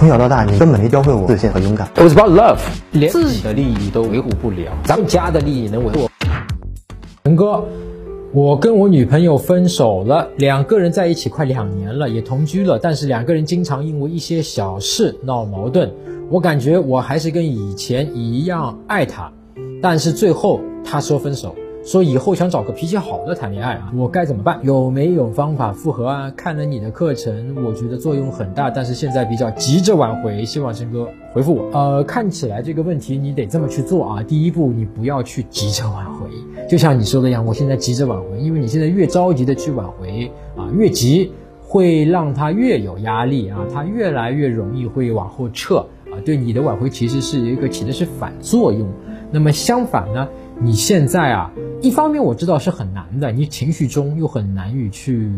从小到大，你根本没教会我自信和勇敢。It was about love，连自己的利益都维护不了，咱们家的利益能维护？陈哥，我跟我女朋友分手了，两个人在一起快两年了，也同居了，但是两个人经常因为一些小事闹矛盾。我感觉我还是跟以前一样爱她，但是最后她说分手。说以后想找个脾气好的谈恋爱啊，我该怎么办？有没有方法复合啊？看了你的课程，我觉得作用很大，但是现在比较急着挽回，希望陈哥回复我。呃，看起来这个问题你得这么去做啊。第一步，你不要去急着挽回，就像你说的一样，我现在急着挽回，因为你现在越着急的去挽回啊，越急会让他越有压力啊，他越来越容易会往后撤啊，对你的挽回其实是一个起的是反作用。那么相反呢？你现在啊，一方面我知道是很难的，你情绪中又很难于去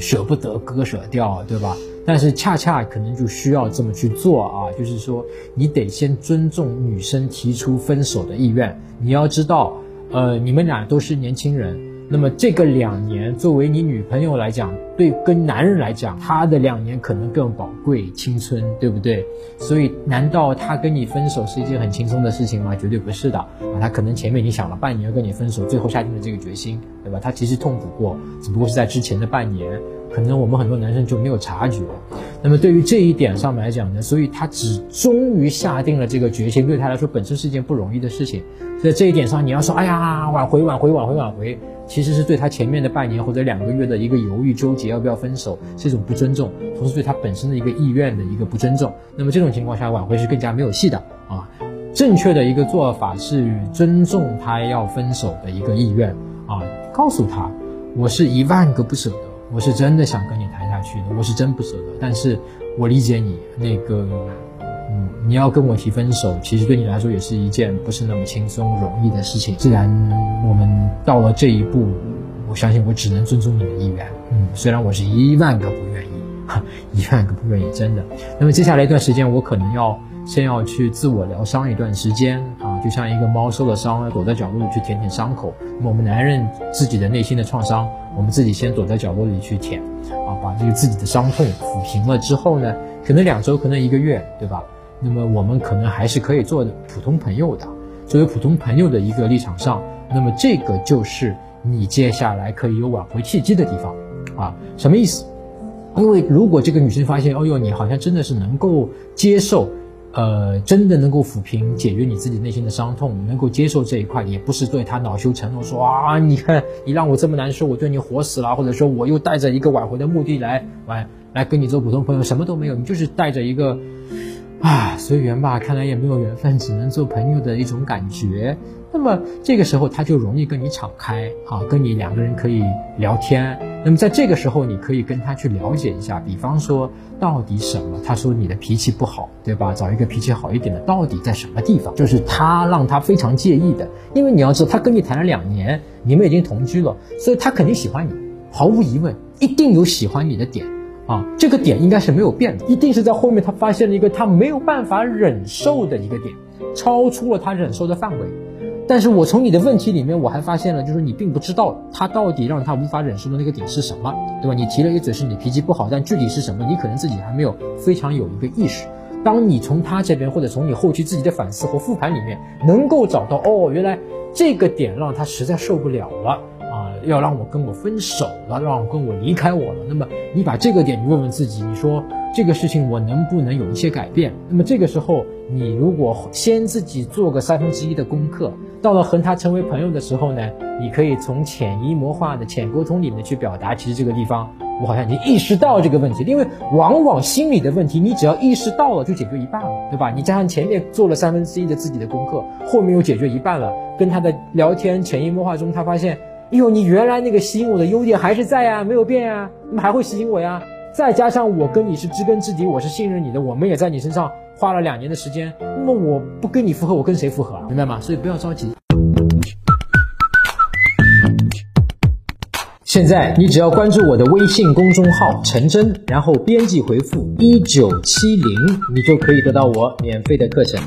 舍不得割舍掉，对吧？但是恰恰可能就需要这么去做啊，就是说你得先尊重女生提出分手的意愿。你要知道，呃，你们俩都是年轻人。那么这个两年，作为你女朋友来讲，对跟男人来讲，他的两年可能更宝贵，青春，对不对？所以，难道他跟你分手是一件很轻松的事情吗？绝对不是的啊！他可能前面你想了半年跟你分手，最后下定了这个决心，对吧？他其实痛苦过，只不过是在之前的半年，可能我们很多男生就没有察觉。那么对于这一点上来讲呢，所以他只终于下定了这个决心，对他来说本身是一件不容易的事情。在这一点上，你要说，哎呀，挽回，挽回，挽回，挽回。其实是对他前面的半年或者两个月的一个犹豫纠结，要不要分手，是一种不尊重，同时对他本身的一个意愿的一个不尊重。那么这种情况下，挽回是更加没有戏的啊。正确的一个做法是尊重他要分手的一个意愿啊，告诉他，我是一万个不舍得，我是真的想跟你谈去的，我是真不舍得，但是我理解你那个。嗯，你要跟我提分手，其实对你来说也是一件不是那么轻松容易的事情。既然我们到了这一步，我相信我只能尊重你的意愿。嗯，虽然我是一万个不愿意，一万个不愿意，真的。那么接下来一段时间，我可能要先要去自我疗伤一段时间啊，就像一个猫受了伤，躲在角落里去舔舔伤口。那么我们男人自己的内心的创伤，我们自己先躲在角落里去舔，啊，把这个自己的伤痛抚平了之后呢，可能两周，可能一个月，对吧？那么我们可能还是可以做普通朋友的，作为普通朋友的一个立场上，那么这个就是你接下来可以有挽回契机的地方，啊，什么意思？因为如果这个女生发现，哦哟，你好像真的是能够接受，呃，真的能够抚平、解决你自己内心的伤痛，能够接受这一块，也不是对他恼羞成怒，说啊，你看你让我这么难受，我对你活死了，或者说我又带着一个挽回的目的来来来跟你做普通朋友，什么都没有，你就是带着一个。啊，随缘吧，看来也没有缘分，只能做朋友的一种感觉。那么这个时候他就容易跟你敞开啊，跟你两个人可以聊天。那么在这个时候，你可以跟他去了解一下，比方说到底什么？他说你的脾气不好，对吧？找一个脾气好一点的，到底在什么地方？就是他让他非常介意的，因为你要知道，他跟你谈了两年，你们已经同居了，所以他肯定喜欢你，毫无疑问，一定有喜欢你的点。啊，这个点应该是没有变的，一定是在后面他发现了一个他没有办法忍受的一个点，超出了他忍受的范围。但是我从你的问题里面，我还发现了，就是你并不知道他到底让他无法忍受的那个点是什么，对吧？你提了一嘴是你脾气不好，但具体是什么，你可能自己还没有非常有一个意识。当你从他这边或者从你后期自己的反思和复盘里面，能够找到哦，原来这个点让他实在受不了了。要让我跟我分手了，让我跟我离开我了。那么你把这个点，你问问自己，你说这个事情我能不能有一些改变？那么这个时候，你如果先自己做个三分之一的功课，到了和他成为朋友的时候呢，你可以从潜移默化的浅沟通里面去表达，其实这个地方我好像已经意识到这个问题。因为往往心理的问题，你只要意识到了就解决一半了，对吧？你加上前面做了三分之一的自己的功课，后面又解决一半了。跟他的聊天潜移默化中，他发现。哎呦，你原来那个吸引我的优点还是在呀，没有变呀，那么还会吸引我呀？再加上我跟你是知根知底，我是信任你的，我们也在你身上花了两年的时间，那么我不跟你复合，我跟谁复合啊？明白吗？所以不要着急。现在你只要关注我的微信公众号陈真，然后编辑回复一九七零，你就可以得到我免费的课程。